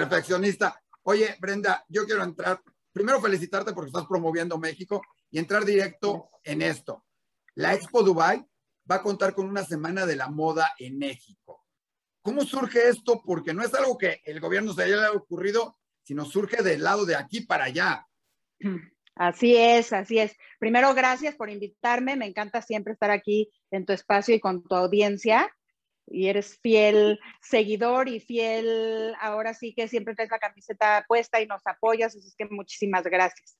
perfeccionista. Oye, Brenda, yo quiero entrar, primero felicitarte porque estás promoviendo México y entrar directo en esto. La Expo Dubai va a contar con una semana de la moda en México. ¿Cómo surge esto? Porque no es algo que el gobierno se haya ocurrido, sino surge del lado de aquí para allá. Así es, así es. Primero, gracias por invitarme. Me encanta siempre estar aquí en tu espacio y con tu audiencia. Y eres fiel seguidor y fiel, ahora sí que siempre traes la camiseta puesta y nos apoyas, así que muchísimas gracias.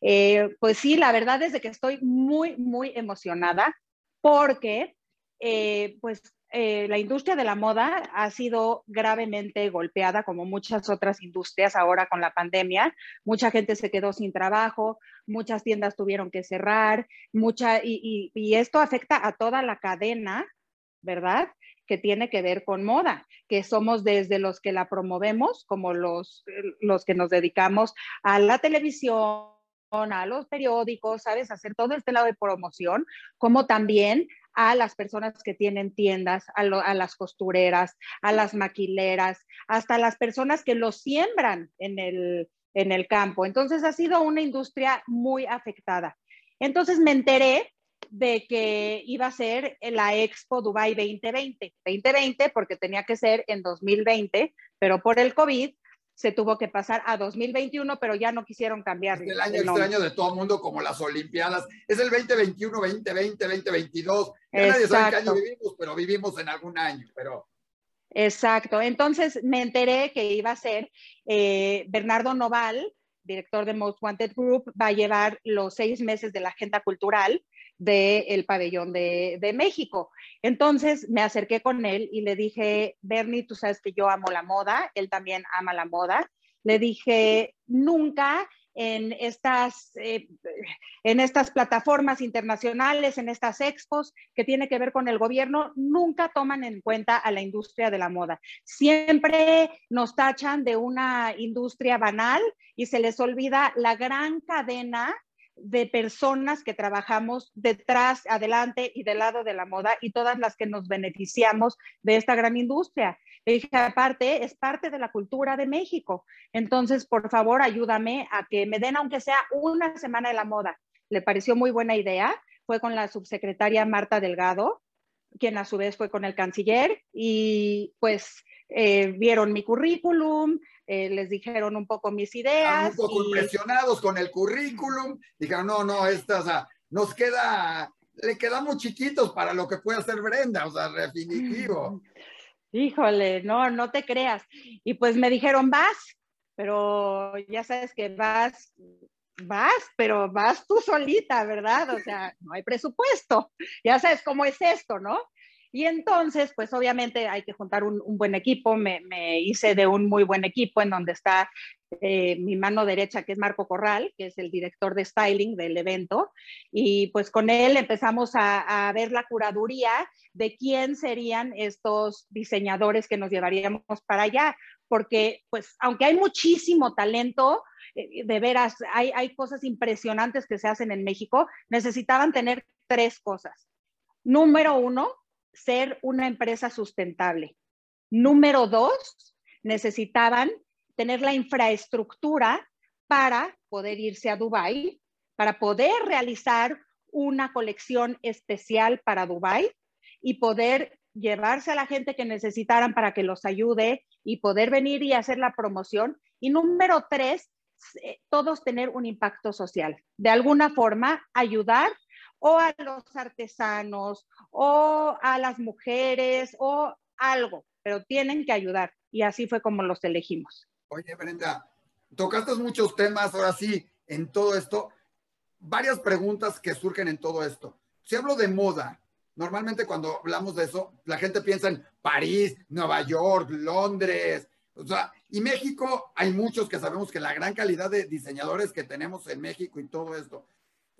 Eh, pues sí, la verdad es de que estoy muy, muy emocionada porque eh, pues eh, la industria de la moda ha sido gravemente golpeada, como muchas otras industrias ahora con la pandemia. Mucha gente se quedó sin trabajo, muchas tiendas tuvieron que cerrar, mucha, y, esto afecta a toda la cadena, ¿verdad? Que tiene que ver con moda, que somos desde los que la promovemos, como los, los que nos dedicamos a la televisión, a los periódicos, ¿sabes? Hacer todo este lado de promoción, como también a las personas que tienen tiendas, a, las costureras, a las maquileras, hasta las personas que lo siembran en el, en el campo. Entonces ha sido una industria muy afectada. Entonces me enteré de que iba a ser la Expo Dubai 2020, 2020 porque tenía que ser en 2020, pero por el COVID se tuvo que pasar a 2021, pero ya no quisieron cambiar. el año extraño de todo el mundo, como las Olimpiadas. Es el 2021, 2020, 2022. Ya nadie sabe qué año vivimos, pero vivimos en algún año. Pero... Exacto. Entonces me enteré que iba a ser eh, Bernardo Noval, director de Most Wanted Group, va a llevar los seis meses de la agenda cultural del pabellón de, de, México. Entonces me acerqué con él y le dije, Bernie, tú sabes que yo amo la moda, él también ama la moda. Le dije, nunca en estas, eh, en estas plataformas internacionales, en estas expos que tiene que ver con el gobierno, nunca toman en cuenta a la industria de la moda. Siempre nos tachan de una industria banal y se les olvida la gran cadena de personas que trabajamos detrás, adelante y del lado de la moda y todas las que nos beneficiamos de esta gran industria. Dije, aparte, es parte de la cultura de México. Entonces, por favor, ayúdame a que me den, aunque sea una semana de la moda. Le pareció muy buena idea. Fue con la subsecretaria Marta Delgado, quien a su vez fue con el canciller y pues eh, vieron mi currículum, eh, les dijeron un poco mis ideas. un poco impresionados con el currículum, dijeron, no, no, esta, o sea, nos queda, le quedamos chiquitos para lo que puede hacer Brenda, o sea, definitivo. Híjole, no, no te creas. Y pues me dijeron, vas, pero ya sabes que vas, vas, pero vas tú solita, ¿verdad? O sea, no hay presupuesto. Ya sabes cómo es esto, ¿no? Y entonces, pues obviamente hay que juntar un, buen equipo. Me, hice de un muy buen equipo en donde está eh, mi mano derecha, que es Marco Corral, que es el director de styling del evento. Y pues con él empezamos a, a ver la curaduría de quién serían estos diseñadores que nos llevaríamos para allá. Porque pues aunque hay muchísimo talento, eh, de veras, hay, hay cosas impresionantes que se hacen en México, necesitaban tener tres cosas. Número uno, ser una empresa sustentable. Número dos, necesitaban tener la infraestructura para poder irse a Dubái, para poder realizar una colección especial para Dubái y poder llevarse a la gente que necesitaran para que los ayude y poder venir y hacer la promoción. Y número tres, eh, todos tener un impacto social. De alguna forma, ayudar o a los artesanos o a las mujeres o algo, pero tienen que ayudar. Y así fue como los elegimos. Oye, Brenda, tocaste muchos temas, ahora sí, en todo esto, varias preguntas que surgen en todo esto. Si hablo de moda, normalmente cuando hablamos de eso, la gente piensa en París, Nueva York, Londres, o sea, y México, hay muchos que sabemos que la gran calidad de diseñadores que tenemos en México y todo esto,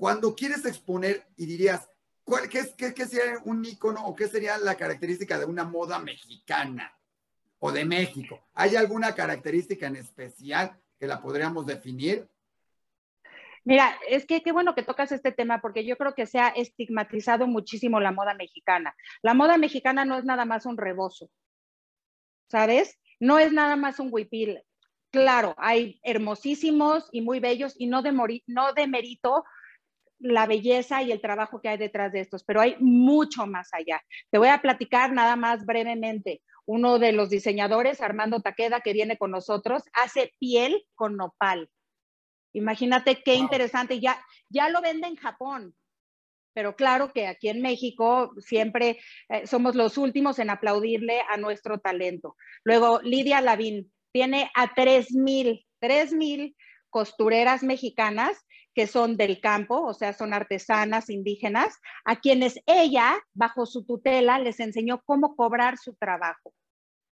cuando quieres exponer y dirías, ¿cuál, qué, qué, sería un icono o qué sería la característica de una moda mexicana o de México? ¿Hay alguna característica en especial que la podríamos definir? Mira, es que qué bueno que tocas este tema porque yo creo que se ha estigmatizado muchísimo la moda mexicana. La moda mexicana no es nada más un rebozo, ¿sabes? No es nada más un huipil. Claro, hay hermosísimos y muy bellos y no de, no de mérito la belleza y el trabajo que hay detrás de estos, pero hay mucho más allá. Te voy a platicar nada más brevemente. Uno de los diseñadores, Armando Taqueda, que viene con nosotros, hace piel con nopal. Imagínate qué interesante. Ya, ya lo vende en Japón, pero claro que aquí en México siempre eh, somos los últimos en aplaudirle a nuestro talento. Luego, Lidia Lavín tiene a 3.000, 3.000 costureras mexicanas que son del campo, o sea, son artesanas indígenas, a quienes ella, bajo su tutela, les enseñó cómo cobrar su trabajo.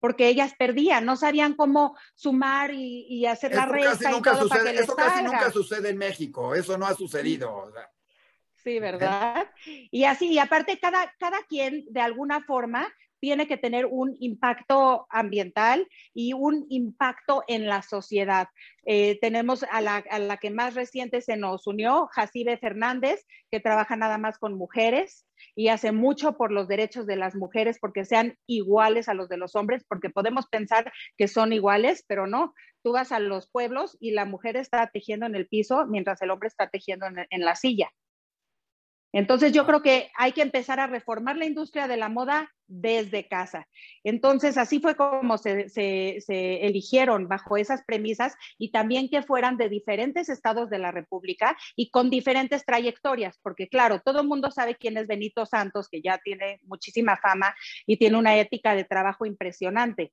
Porque ellas perdían, no sabían cómo sumar y, hacer la resta. y todo sucede, eso casi nunca sucede en México, eso no ha sucedido. Sí, ¿verdad? Y así, y aparte cada, cada quien de alguna forma tiene que tener un impacto ambiental y un impacto en la sociedad. Eh, tenemos a la, que más reciente se nos unió, Jacibe Fernández, que trabaja nada más con mujeres y hace mucho por los derechos de las mujeres porque sean iguales a los de los hombres, porque podemos pensar que son iguales, pero no. Tú vas a los pueblos y la mujer está tejiendo en el piso mientras el hombre está tejiendo en, en la silla. Entonces yo creo que hay que empezar a reformar la industria de la moda desde casa. Entonces así fue como se, eligieron bajo esas premisas y también que fueran de diferentes estados de la República y con diferentes trayectorias, porque claro, todo el mundo sabe quién es Benito Santos, que ya tiene muchísima fama y tiene una ética de trabajo impresionante,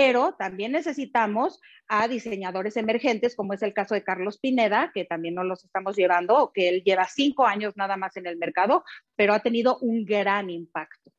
pero también necesitamos a diseñadores emergentes, como es el caso de Carlos Pineda, que también nos los estamos llevando, que él lleva cinco años nada más en el mercado, pero ha tenido un gran impacto.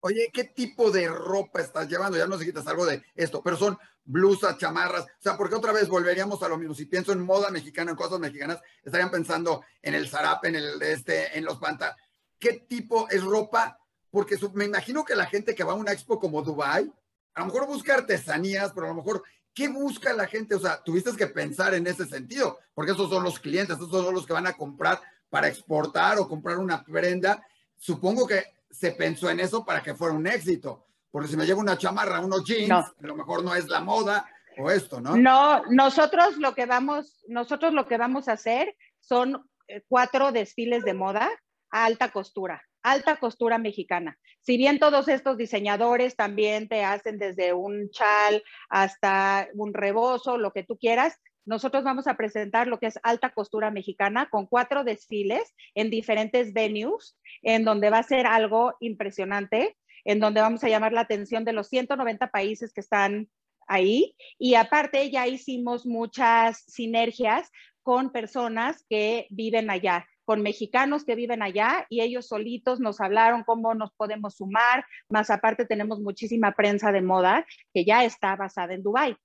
Oye, ¿qué tipo de ropa estás llevando? Ya no sé si quitas algo de esto, pero son blusas, chamarras, o sea, porque otra vez volveríamos a lo mismo. Si pienso en moda mexicana, en cosas mexicanas, estarían pensando en el zarape, en el este, en los pantalones. ¿Qué tipo es ropa? Porque me imagino que la gente que va a una expo como Dubai a lo mejor busca artesanías, pero a lo mejor, ¿qué busca la gente? O sea, tuviste que pensar en ese sentido, porque esos son los clientes, esos son los que van a comprar para exportar o comprar una prenda. Supongo que se pensó en eso para que fuera un éxito, porque si me llevo una chamarra, unos jeans, a lo mejor no es la moda o esto, ¿no? No, nosotros lo que vamos, nosotros lo que vamos a hacer son eh, cuatro desfiles de moda a alta costura alta costura mexicana. Si bien todos estos diseñadores también te hacen desde un chal hasta un rebozo, lo que tú quieras, nosotros vamos a presentar lo que es alta costura mexicana con cuatro desfiles en diferentes venues, en donde va a ser algo impresionante, en donde vamos a llamar la atención de los 190 países que están ahí. Y aparte ya hicimos muchas sinergias con personas que viven allá con mexicanos que viven allá y ellos solitos nos hablaron cómo nos podemos sumar, más aparte tenemos muchísima prensa de moda que ya está basada en Dubái.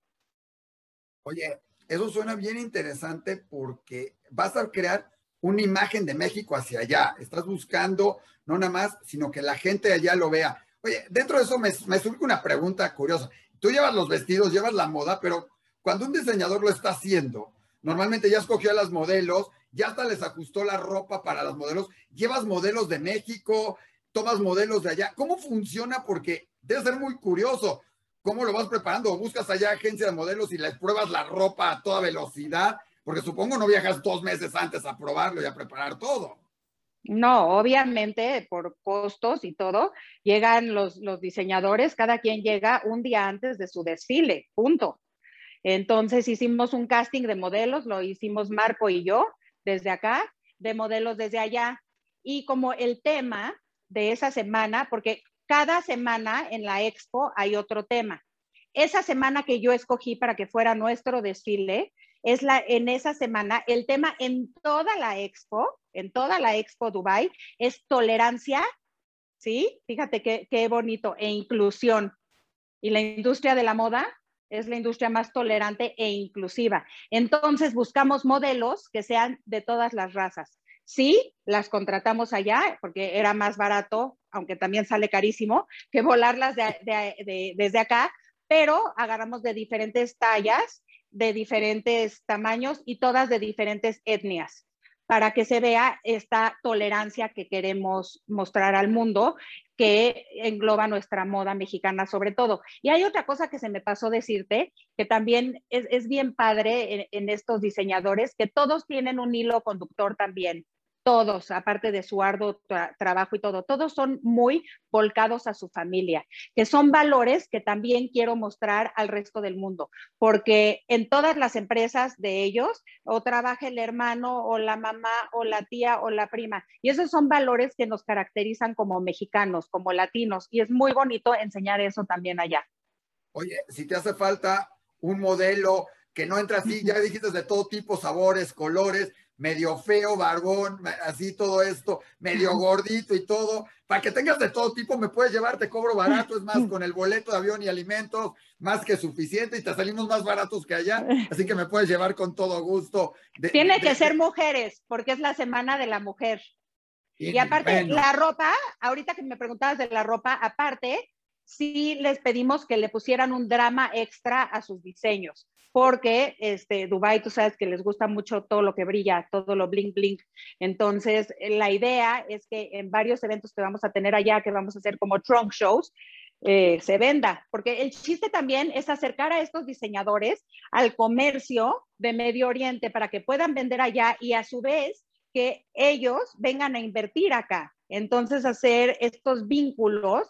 Oye, eso suena bien interesante porque vas a crear una imagen de México hacia allá. Estás buscando no nada más, sino que la gente allá lo vea. Oye, dentro de eso me, me surge una pregunta curiosa. Tú llevas los vestidos, llevas la moda, pero cuando un diseñador lo está haciendo, normalmente ya escogió a las modelos ya hasta les ajustó la ropa para los modelos, llevas modelos de México, tomas modelos de allá. ¿Cómo funciona? Porque debe ser muy curioso. ¿Cómo lo vas preparando? ¿O buscas allá agencia de modelos y les pruebas la ropa a toda velocidad? Porque supongo no viajas dos meses antes a probarlo y a preparar todo. No, obviamente por costos y todo, llegan los, los diseñadores, cada quien llega un día antes de su desfile, punto. Entonces hicimos un casting de modelos, lo hicimos Marco y yo, desde acá, de modelos desde allá. Y como el tema de esa semana, porque cada semana en la expo hay otro tema. Esa semana que yo escogí para que fuera nuestro desfile, es la, en esa semana, el tema en toda la expo, en toda la expo Dubai, es tolerancia, ¿sí? Fíjate qué, qué bonito, e inclusión. Y la industria de la moda es la industria más tolerante e inclusiva. Entonces buscamos modelos que sean de todas las razas. Sí, las contratamos allá porque era más barato, aunque también sale carísimo, que volarlas desde acá, pero agarramos de diferentes tallas, de diferentes tamaños y todas de diferentes etnias para que se vea esta tolerancia que queremos mostrar al mundo que engloba nuestra moda mexicana sobre todo. Y hay otra cosa que se me pasó decirte, que también es, bien padre en, estos diseñadores, que todos tienen un hilo conductor también todos, aparte de su arduo trabajo y todo, todos son muy volcados a su familia, que son valores que también quiero mostrar al resto del mundo, porque en todas las empresas de ellos o trabaja el hermano o la mamá o la tía o la prima, y esos son valores que nos caracterizan como mexicanos, como latinos, y es muy bonito enseñar eso también allá. Oye, si te hace falta un modelo que no entra así, ya dijiste de todo tipo, sabores, colores, medio feo, barbón, así todo esto, medio gordito y todo, para que tengas de todo tipo, me puedes llevar, te cobro barato, es más, con el boleto de avión y alimentos, más que suficiente y te salimos más baratos que allá, así que me puedes llevar con todo gusto. Tiene que ser mujeres, porque es la semana de la mujer. Y, aparte, la ropa, ahorita que me preguntabas de la ropa, aparte, sí les pedimos que le pusieran un drama extra a sus diseños porque este, Dubai, tú sabes que les gusta mucho todo lo que brilla, todo lo bling bling. Entonces, la idea es que en varios eventos que vamos a tener allá, que vamos a hacer como trunk shows, eh, se venda, porque el chiste también es acercar a estos diseñadores al comercio de Medio Oriente para que puedan vender allá y a su vez que ellos vengan a invertir acá. Entonces, hacer estos vínculos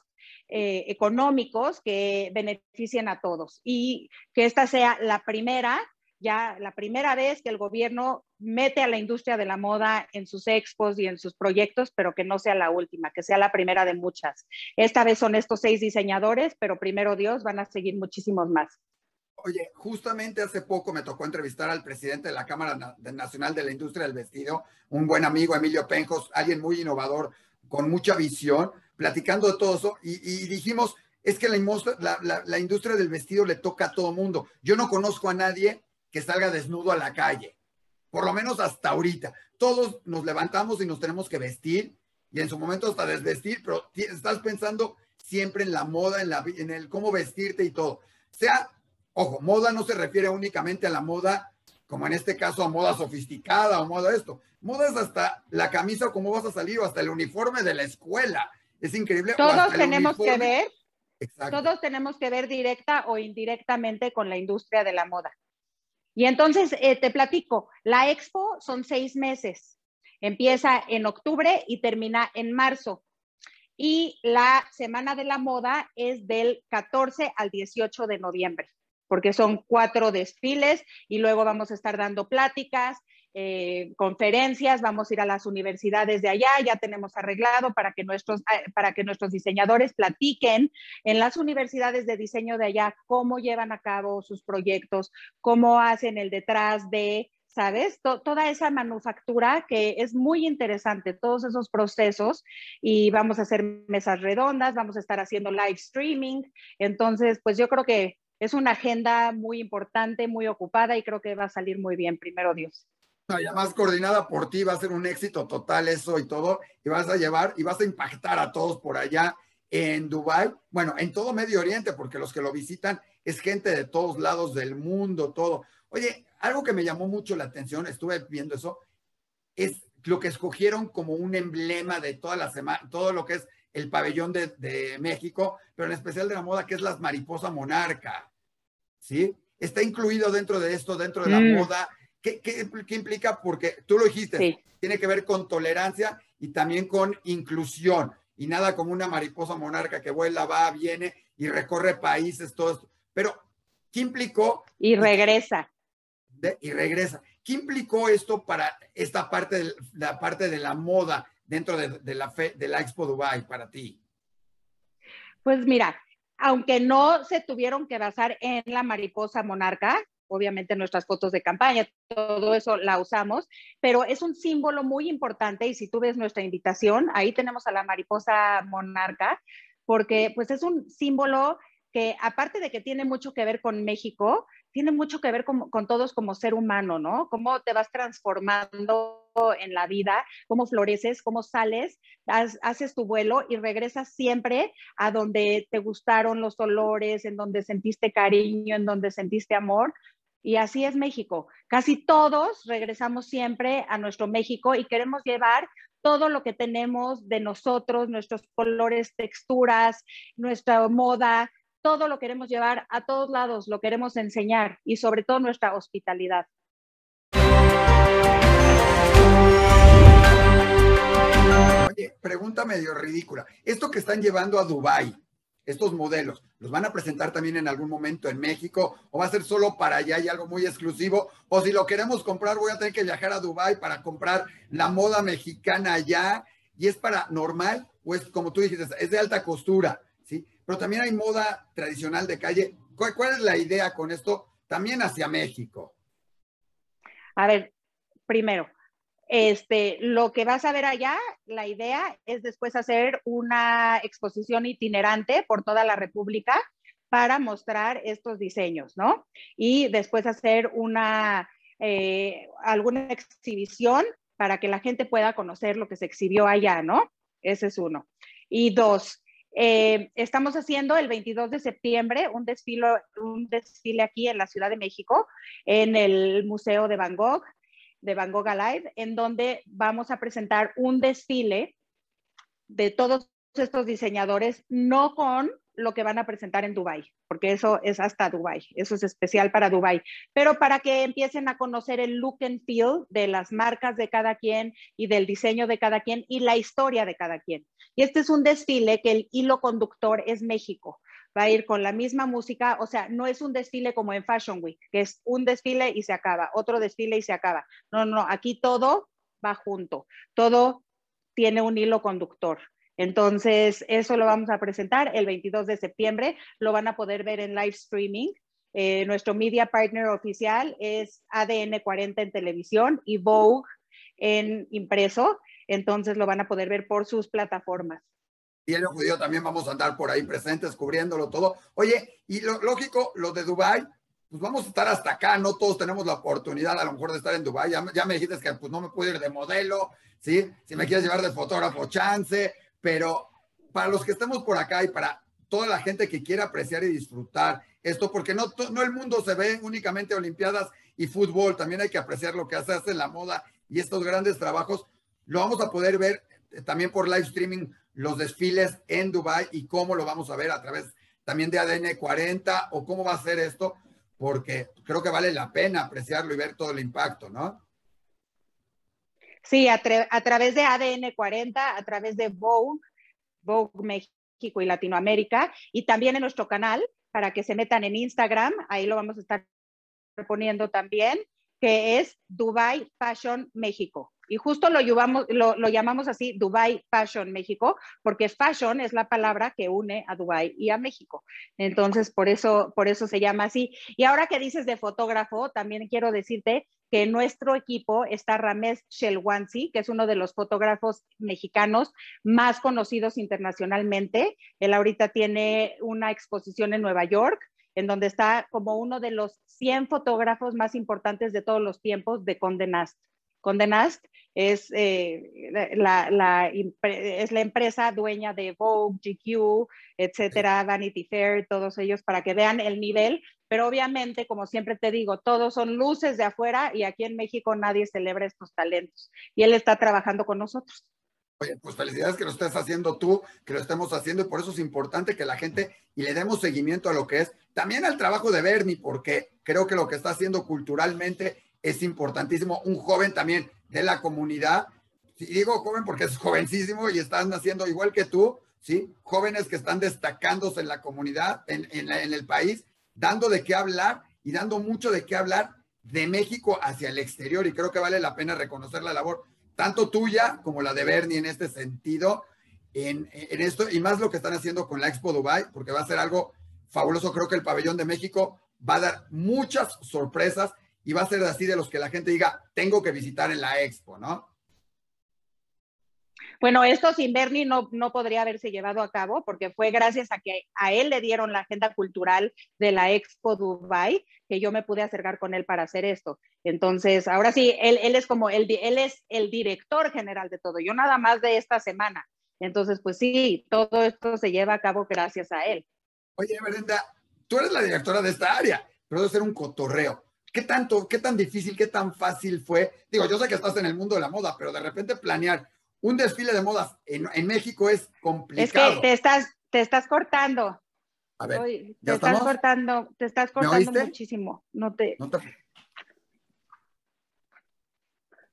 eh, económicos que beneficien a todos y que esta sea la primera, ya la primera vez que el gobierno mete a la industria de la moda en sus expos y en sus proyectos, pero que no sea la última, que sea la primera de muchas. Esta vez son estos seis diseñadores, pero primero Dios, van a seguir muchísimos más. Oye, justamente hace poco me tocó entrevistar al presidente de la Cámara Nacional de la Industria del Vestido, un buen amigo, Emilio Penjos, alguien muy innovador, con mucha visión, platicando de todo eso y, dijimos, es que la, industria del vestido le toca a todo mundo. Yo no conozco a nadie que salga desnudo a la calle, por lo menos hasta ahorita. Todos nos levantamos y nos tenemos que vestir y en su momento hasta desvestir, pero estás pensando siempre en la moda, en, la, en el cómo vestirte y todo. Sea, ojo, moda no se refiere únicamente a la moda, como en este caso a moda sofisticada o moda esto. Moda es hasta la camisa o cómo vas a salir o hasta el uniforme de la escuela. Es increíble. Todos tenemos que ver, todos tenemos que ver directa o indirectamente con la industria de la moda. Y entonces eh, te platico, la expo son seis meses. Empieza en octubre y termina en marzo. Y la Semana de la Moda es del 14 al 18 de noviembre, porque son cuatro desfiles y luego vamos a estar dando pláticas eh, conferencias, vamos a ir a las universidades de allá, ya tenemos arreglado para que, nuestros, eh, para que nuestros diseñadores platiquen en las universidades de diseño de allá cómo llevan a cabo sus proyectos, cómo hacen el detrás de, ¿sabes? toda esa manufactura que es muy interesante, todos esos procesos y vamos a hacer mesas redondas, vamos a estar haciendo live streaming, entonces pues yo creo que es una agenda muy importante, muy ocupada y creo que va a salir muy bien, primero Dios ya más coordinada por ti, va a ser un éxito total eso y todo, y vas a llevar y vas a impactar a todos por allá en Dubai, bueno, en todo Medio Oriente, porque los que lo visitan es gente de todos lados del mundo, todo. Oye, algo que me llamó mucho la atención, estuve viendo eso, es lo que escogieron como un emblema de toda la semana, todo lo que es el pabellón de, México, pero en especial de la moda, que es las mariposa monarca, ¿sí? Está incluido dentro de esto, dentro de la mm. moda, ¿Qué, implica? Porque tú lo dijiste, tiene que ver con tolerancia y también con inclusión. Y nada como una mariposa monarca que vuela, va, viene y recorre países, todo esto. Pero, ¿qué implicó? Y regresa. y regresa. ¿Qué implicó esto para esta parte de la parte de la moda dentro de, la fe, de la Expo Dubai para ti? Pues mira, aunque no se tuvieron que basar en la mariposa monarca, obviamente nuestras fotos de campaña, todo eso la usamos, pero es un símbolo muy importante y si tú ves nuestra invitación, ahí tenemos a la mariposa monarca, porque pues es un símbolo que aparte de que tiene mucho que ver con México, tiene mucho que ver con, todos como ser humano, ¿no? Cómo te vas transformando en la vida, cómo floreces, cómo sales, haces tu vuelo y regresas siempre a donde te gustaron los olores, en donde sentiste cariño, en donde sentiste amor, Y así es México. Casi todos regresamos siempre a nuestro México y queremos llevar todo lo que tenemos de nosotros, nuestros colores, texturas, nuestra moda, todo lo queremos llevar a todos lados, lo queremos enseñar y sobre todo nuestra hospitalidad. Oye, pregunta medio ridícula. Esto que están llevando a Dubai, estos modelos, ¿los van a presentar también en algún momento en México o va a ser solo para allá y algo muy exclusivo? O si lo queremos comprar, voy a tener que viajar a Dubai para comprar la moda mexicana allá y es para normal o es como tú dijiste, es de alta costura, ¿sí? Pero también hay moda tradicional de calle. ¿Cuál, cuál es la idea con esto también hacia México? A ver, primero, este, lo que vas a ver allá, la idea es después hacer una exposición itinerante por toda la República para mostrar estos diseños, ¿no? Y después hacer una, eh, alguna exhibición para que la gente pueda conocer lo que se exhibió allá, ¿no? Ese es uno. Y dos, eh, estamos haciendo el 22 de septiembre un un desfile aquí en la Ciudad de México, en el Museo de Van Gogh de Van Gogh Alive, en donde vamos a presentar un desfile de todos estos diseñadores, no con lo que van a presentar en Dubai, porque eso es hasta Dubai, eso es especial para Dubai, pero para que empiecen a conocer el look and feel de las marcas de cada quien y del diseño de cada quien y la historia de cada quien. Y este es un desfile que el hilo conductor es México va a ir con la misma música, o sea, no es un desfile como en Fashion Week, que es un desfile y se acaba, otro desfile y se acaba. No, no, aquí todo va junto, todo tiene un hilo conductor. Entonces, eso lo vamos a presentar el 22 de septiembre, lo van a poder ver en live streaming. Eh, nuestro media partner oficial es ADN 40 en televisión y Vogue en impreso, entonces lo van a poder ver por sus plataformas el Judío también vamos a andar por ahí presentes, cubriéndolo todo. Oye, y lo lógico, lo de Dubai, pues vamos a estar hasta acá, no todos tenemos la oportunidad a lo mejor de estar en Dubai. Ya, me dijiste que pues no me puedo ir de modelo, ¿sí? Si me quieres llevar de fotógrafo, chance, pero para los que estemos por acá y para toda la gente que quiera apreciar y disfrutar esto, porque no, no el mundo se ve únicamente Olimpiadas y fútbol, también hay que apreciar lo que hace, hace la moda y estos grandes trabajos, lo vamos a poder ver eh, también por live streaming los desfiles en Dubai y cómo lo vamos a ver a través también de ADN 40 o cómo va a ser esto, porque creo que vale la pena apreciarlo y ver todo el impacto, ¿no? Sí, a, a través de ADN 40, a través de Vogue, Vogue México y Latinoamérica, y también en nuestro canal, para que se metan en Instagram, ahí lo vamos a estar poniendo también, que es Dubai Fashion México. Y justo lo, llamamos así Dubai Fashion México, porque fashion es la palabra que une a Dubai y a México. Entonces, por eso, por eso se llama así. Y ahora que dices de fotógrafo, también quiero decirte que en nuestro equipo está Ramés Shelwansi, que es uno de los fotógrafos mexicanos más conocidos internacionalmente. Él ahorita tiene una exposición en Nueva York en donde está como uno de los 100 fotógrafos más importantes de todos los tiempos de Condé Nast. Condé Nast es, eh, la, es la empresa dueña de Vogue, GQ, etcétera, Vanity Fair, todos ellos para que vean el nivel. Pero obviamente, como siempre te digo, todos son luces de afuera y aquí en México nadie celebra estos talentos. Y él está trabajando con nosotros. Oye, pues felicidades que lo estés haciendo tú, que lo estemos haciendo y por eso es importante que la gente y le demos seguimiento a lo que es. También al trabajo de Bernie, porque creo que lo que está haciendo culturalmente es importantísimo. Un joven también de la comunidad, y digo joven porque es jovencísimo y están haciendo igual que tú, ¿sí? Jóvenes que están destacándose en la comunidad, en, en el país, dando de qué hablar y dando mucho de qué hablar de México hacia el exterior. Y creo que vale la pena reconocer la labor, tanto tuya como la de Bernie en este sentido, en, en esto, y más lo que están haciendo con la Expo Dubai, porque va a ser algo fabuloso. Creo que el pabellón de México va a dar muchas sorpresas y va a ser así de los que la gente diga, tengo que visitar en la expo, ¿no? Bueno, esto sin Bernie no, no podría haberse llevado a cabo porque fue gracias a que a él le dieron la agenda cultural de la Expo Dubai que yo me pude acercar con él para hacer esto. Entonces, ahora sí, él, él es como el, él es el director general de todo, yo nada más de esta semana. Entonces, pues sí, todo esto se lleva a cabo gracias a él. Oye, Brenda, tú eres la directora de esta área, pero debe ser un cotorreo ¿Qué tanto, qué tan difícil, qué tan fácil fue? Digo, yo sé que estás en el mundo de la moda, pero de repente planear un desfile de modas en, México es complicado. Es que te estás, te estás cortando. A ver, te estás cortando, te estás cortando muchísimo. No te...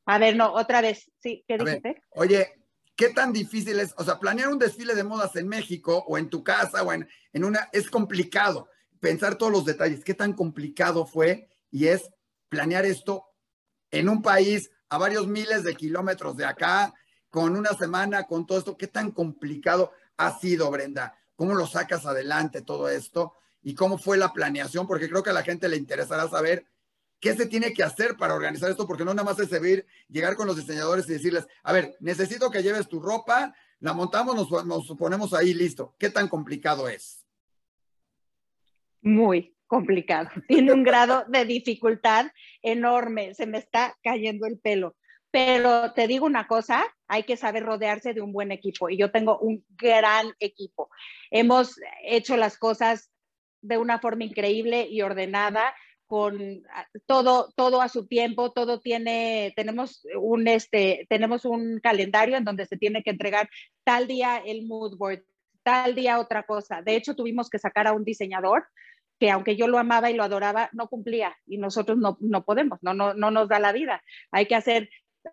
A ver, no, otra vez. Sí, ¿qué dijiste? oye, ¿qué tan difícil es? O sea, planear un desfile de modas en México o en tu casa o en, en una, es complicado. Pensar todos los detalles, ¿qué tan complicado fue? Y es planear esto en un país a varios miles de kilómetros de acá, con una semana, con todo esto, ¿qué tan complicado ha sido, Brenda? ¿Cómo lo sacas adelante todo esto? ¿Y cómo fue la planeación? Porque creo que a la gente le interesará saber qué se tiene que hacer para organizar esto, porque no nada más es servir, llegar con los diseñadores y decirles, a ver, necesito que lleves tu ropa, la montamos, nos, nos ponemos ahí, listo. ¿Qué tan complicado es? Muy complicado. Tiene un grado de dificultad enorme. Se me está cayendo el pelo. Pero te digo una cosa, hay que saber rodearse de un buen equipo y yo tengo un gran equipo. Hemos hecho las cosas de una forma increíble y ordenada con ah, todo todo a su tiempo, todo tiene tenemos un este tenemos un calendario en donde se tiene que entregar tal día el mood board, tal día otra cosa. De hecho, tuvimos que sacar a un diseñador que aunque yo lo amaba y lo adoraba, no cumplía y nosotros no, no podemos, no, no, no nos da la vida. Hay que hacer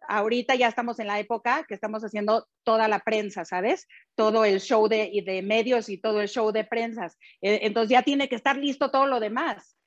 ahorita ya estamos en la época que estamos haciendo toda la prensa, ¿sabes? Todo el show de, de medios y todo el show de prensas. E, entonces ya tiene que estar listo todo lo demás.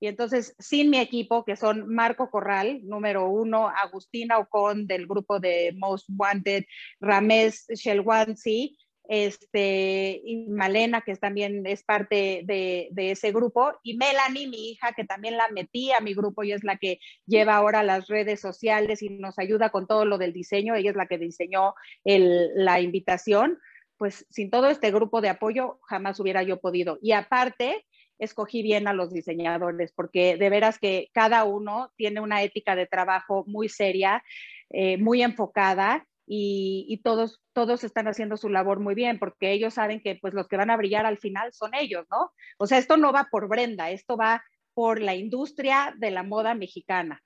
Y entonces, sin mi equipo, que son Marco Corral, número uno, Agustina Ocon del grupo de Most Wanted, Ramés Shelwansi, este, y Malena, que también es parte de, ese grupo, y Melanie, mi hija, que también la metí a mi grupo y es la que lleva ahora las redes sociales y nos ayuda con todo lo del diseño, ella es la que diseñó la invitación, pues sin todo este grupo de apoyo jamás hubiera yo podido. Y aparte, escogí bien a los diseñadores, porque de veras que cada uno tiene una ética de trabajo muy seria, eh, muy enfocada y, todos, todos están haciendo su labor muy bien porque ellos saben que pues los que van a brillar al final son ellos, ¿no? O sea, esto no va por Brenda, esto va por la industria de la moda mexicana.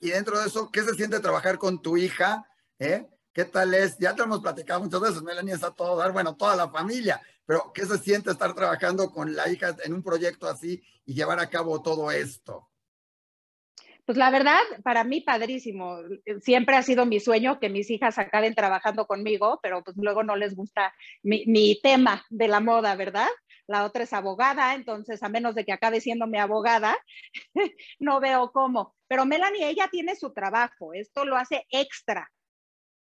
y dentro de eso, ¿qué se siente trabajar con tu hija? ¿Eh? ¿Qué tal es? Ya te hemos platicado muchas veces, Melanie está todo dar, bueno, toda la familia, pero ¿qué se siente estar trabajando con la hija en un proyecto así y llevar a cabo todo esto? Pues la verdad, para mí padrísimo. Siempre ha sido mi sueño que mis hijas acaben trabajando conmigo, pero pues luego no les gusta mi, tema de la moda, ¿verdad? La otra es abogada, entonces a menos de que acabe siendo mi abogada, no veo cómo. Pero Melanie, ella tiene su trabajo, esto lo hace extra,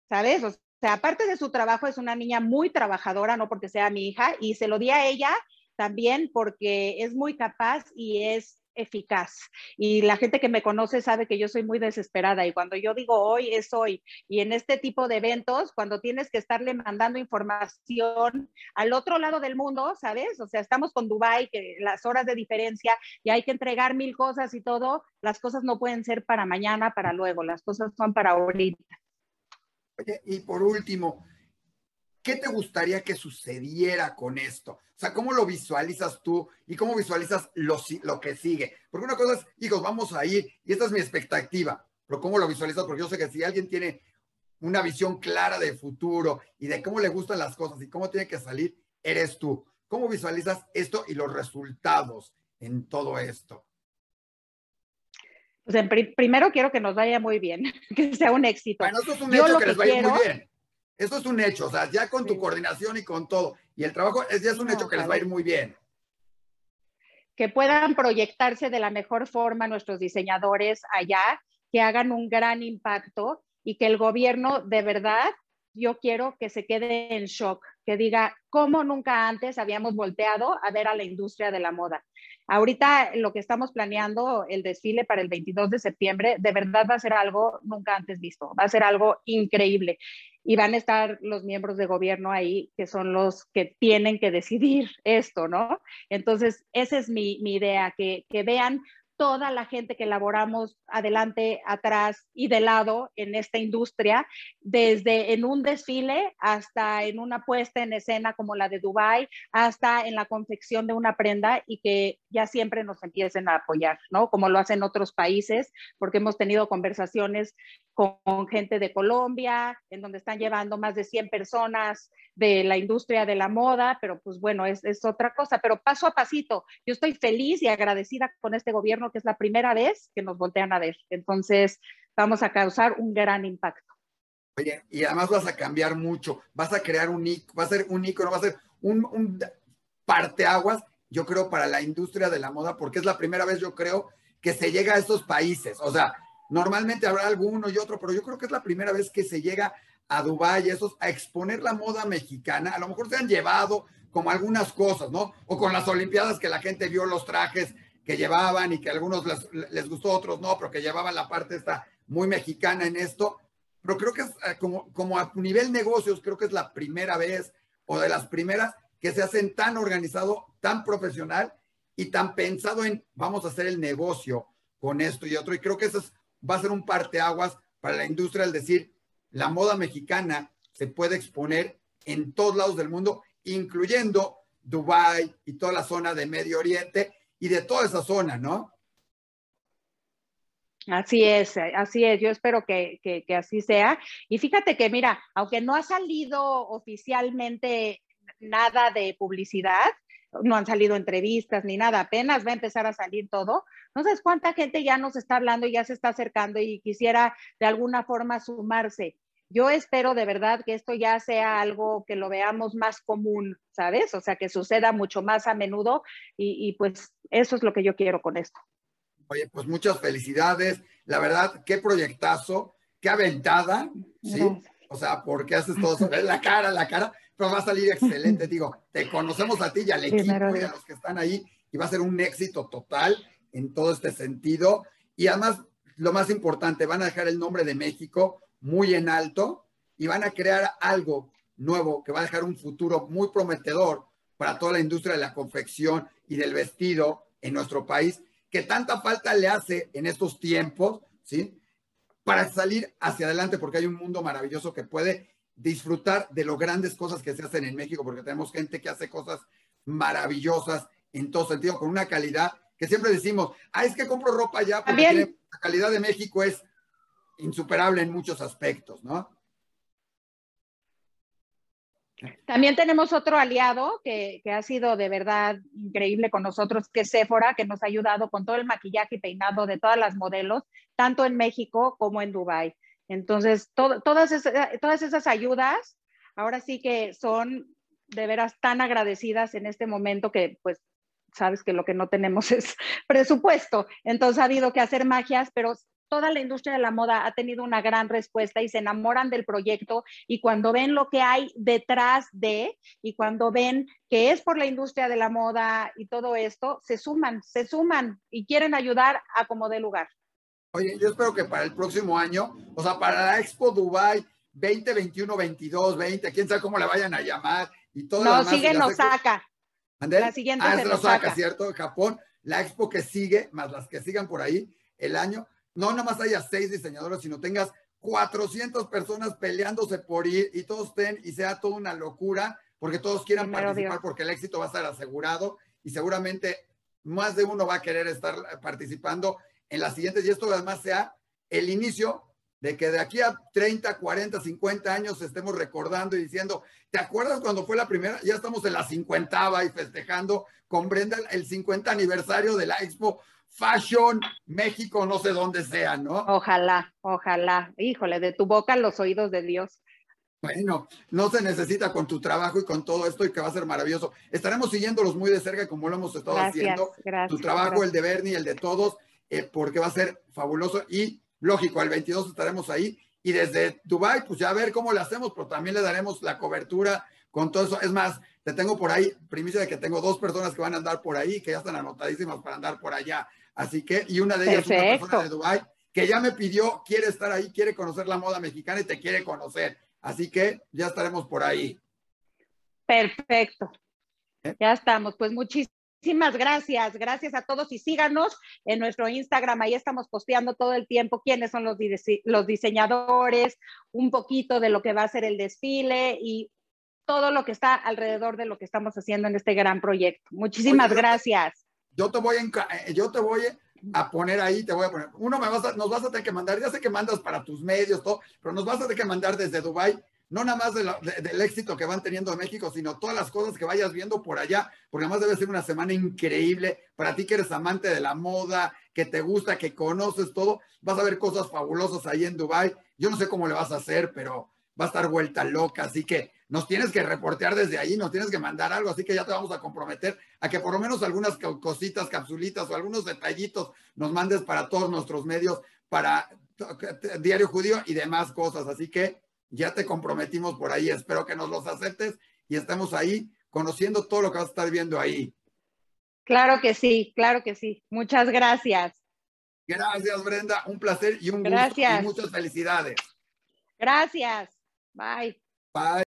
¿sabes? O sea, aparte de su trabajo, es una niña muy trabajadora, no porque sea mi hija, y se lo di a ella también porque es muy capaz y es eficaz. Y la gente que me conoce sabe que yo soy muy desesperada y cuando yo digo hoy es hoy. Y en este tipo de eventos, cuando tienes que estarle mandando información al otro lado del mundo, ¿sabes? O sea, estamos con Dubai, que las horas de diferencia y hay que entregar mil cosas y todo, las cosas no pueden ser para mañana, para luego, las cosas son para ahorita. Y por último, ¿qué te gustaría que sucediera con esto? O sea, ¿cómo lo visualizas tú y cómo visualizas lo, lo que sigue? Porque una cosa es, hijos, vamos a ir y esta es mi expectativa, pero ¿cómo lo visualizas? Porque yo sé que si alguien tiene una visión clara de futuro y de cómo le gustan las cosas y cómo tiene que salir, eres tú. ¿Cómo visualizas esto y los resultados en todo esto? Pues primero quiero que nos vaya muy bien, que sea un éxito. Bueno, esto es un hecho que, les vaya muy bien. Eso es un hecho, o sea, ya con tu coordinación y con todo. Y el trabajo es, ya es un hecho que les va a ir muy bien. Que puedan proyectarse de la mejor forma nuestros diseñadores allá, que hagan un gran impacto y que el gobierno de verdad, yo quiero que se quede en shock, que diga, ¿cómo nunca antes habíamos volteado a ver a la industria de la moda? Ahorita lo que estamos planeando, el desfile para el 22 de septiembre, de verdad va a ser algo nunca antes visto, va a ser algo increíble. Y van a estar los miembros de gobierno ahí, que son los que tienen que decidir esto, ¿no? Entonces, esa es mi, idea, que, que vean toda la gente que elaboramos adelante, atrás y de lado en esta industria, desde en un desfile hasta en una puesta en escena como la de Dubai, hasta en la confección de una prenda y que ya siempre nos empiecen a apoyar, ¿no? Como lo hacen otros países, porque hemos tenido conversaciones con gente de Colombia, en donde están llevando más de 100 personas de la industria de la moda, pero pues bueno, es, es otra cosa, pero paso a pasito. Yo estoy feliz y agradecida con este gobierno que es la primera vez que nos voltean a ver. Entonces, vamos a causar un gran impacto. Oye, y además vas a cambiar mucho, vas a crear un va a ser un icono, va a ser un, un parteaguas, yo creo, para la industria de la moda, porque es la primera vez, yo creo, que se llega a estos países. O sea, normalmente habrá alguno y otro, pero yo creo que es la primera vez que se llega a Dubái, esos, a exponer la moda mexicana. A lo mejor se han llevado como algunas cosas, ¿no? O con las Olimpiadas que la gente vio los trajes que llevaban y que a algunos les, les gustó, otros no, pero que llevaban la parte esta muy mexicana en esto. Pero creo que es eh, como, como a nivel negocios, creo que es la primera vez o de las primeras que se hacen tan organizado, tan profesional y tan pensado en vamos a hacer el negocio con esto y otro. Y creo que eso va a ser un parteaguas para la industria, el decir, la moda mexicana se puede exponer en todos lados del mundo, incluyendo Dubái y toda la zona de Medio Oriente y de toda esa zona, ¿no? Así es, así es. Yo espero que, que, así sea. Y fíjate que, mira, aunque no ha salido oficialmente nada de publicidad, no han salido entrevistas ni nada, apenas va a empezar a salir todo. No sabes cuánta gente ya nos está hablando y ya se está acercando y quisiera de alguna forma sumarse. Yo espero de verdad que esto ya sea algo que lo veamos más común, ¿sabes? O sea, que suceda mucho más a menudo y, pues eso es lo que yo quiero con esto. Oye, pues muchas felicidades. La verdad, qué proyectazo, qué aventada, ¿sí? O sea, porque haces todo eso, la cara, la cara, pero va a salir excelente. Digo, te conocemos a ti y al equipo y a los que están ahí y va a ser un éxito total en todo este sentido. Y además, lo más importante, van a dejar el nombre de México muy en alto y van a crear algo nuevo que va a dejar un futuro muy prometedor para toda la industria de la confección y del vestido en nuestro país, que tanta falta le hace en estos tiempos, ¿sí? Para salir hacia adelante, porque hay un mundo maravilloso que puede disfrutar de las grandes cosas que se hacen en México, porque tenemos gente que hace cosas maravillosas en todo sentido, con una calidad que siempre decimos, ah, es que compro ropa allá porque la calidad de México es insuperable en muchos aspectos, ¿no? También tenemos otro aliado que, ha sido de verdad increíble con nosotros, que es Sephora, que nos ha ayudado con todo el maquillaje y peinado de todas las modelos, tanto en México como en Dubai. Entonces, todas, esas, todas esas ayudas, ahora sí que son de veras tan agradecidas en este momento que pues sabes que lo que no tenemos es presupuesto. Entonces ha habido que hacer magias, pero toda la industria de la moda ha tenido una gran respuesta y se enamoran del proyecto y cuando ven lo que hay detrás de y cuando ven que es por la industria de la moda y todo esto, se suman, se suman y quieren ayudar a como dé lugar. Oye, yo espero que para el próximo año, o sea, para la Expo Dubai 2021, 22, 20, quién sabe cómo le vayan a llamar y todo. No, sigue en Osaka. La siguiente ah, es Osaka, ¿cierto? Japón, la Expo que sigue, más las que sigan por ahí el año, no nada más haya seis diseñadores, sino tengas 400 personas peleándose por ir y todos estén y sea toda una locura, porque todos quieran participar, porque el éxito va a estar asegurado y seguramente más de uno va a querer estar participando en las siguientes y esto además sea el inicio de que de aquí a 30, 40, 50 años estemos recordando y diciendo, ¿te acuerdas cuando fue la primera? Ya estamos en la 50 y festejando con Brenda el 50 aniversario de la Expo Fashion México, no sé dónde sea, ¿no? Ojalá, ojalá. Híjole, de tu boca los oídos de Dios. Bueno, no se necesita con tu trabajo y con todo esto y que va a ser maravilloso. Estaremos siguiéndolos muy de cerca como lo hemos estado haciendo. tu trabajo, el de Bernie, el de todos, eh, porque va a ser fabuloso y lógico, el 22 estaremos ahí y desde Dubai, pues ya a ver cómo lo hacemos, pero también le daremos la cobertura con todo eso. Es más, te tengo por ahí, primicia de que tengo dos personas que van a andar por ahí, que ya están anotadísimas para andar por allá. Así que, y una de ellas es una persona de Dubai que ya me pidió, quiere estar ahí, quiere conocer la moda mexicana y te quiere conocer. Así que ya estaremos por ahí. Perfecto. ¿Eh? Ya estamos. Pues muchísimas Muchísimas gracias, gracias a todos y síganos en nuestro Instagram, ahí estamos posteando todo el tiempo quiénes son los, los diseñadores, un poquito de lo que va a ser el desfile y todo lo que está alrededor de lo que estamos haciendo en este gran proyecto. Muchísimas gracias. Yo te voy a, yo te voy a poner ahí, te voy a poner, uno me vas a, nos vas a tener que mandar, ya sé que mandas para tus medios, todo, pero nos vas a tener que mandar desde Dubai no nada más del éxito que van teniendo en México, sino todas las cosas que vayas viendo por allá, porque además debe ser una semana increíble para ti que eres amante de la moda, que te gusta, que conoces todo, vas a ver cosas fabulosas ahí en Dubai. Yo no sé cómo le vas a hacer, pero va a estar vuelta loca, así que nos tienes que reportear desde ahí, nos tienes que mandar algo, así que ya te vamos a comprometer a que por lo menos algunas cositas, capsulitas o algunos detallitos nos mandes para todos nuestros medios, para Diario Judío y demás cosas, así que ya te comprometimos por ahí. Espero que nos los aceptes y estemos ahí conociendo todo lo que vas a estar viendo ahí. Claro que sí, claro que sí. Muchas gracias. Gracias, Brenda. Un placer y un gusto y muchas felicidades. Gracias. Bye. Bye.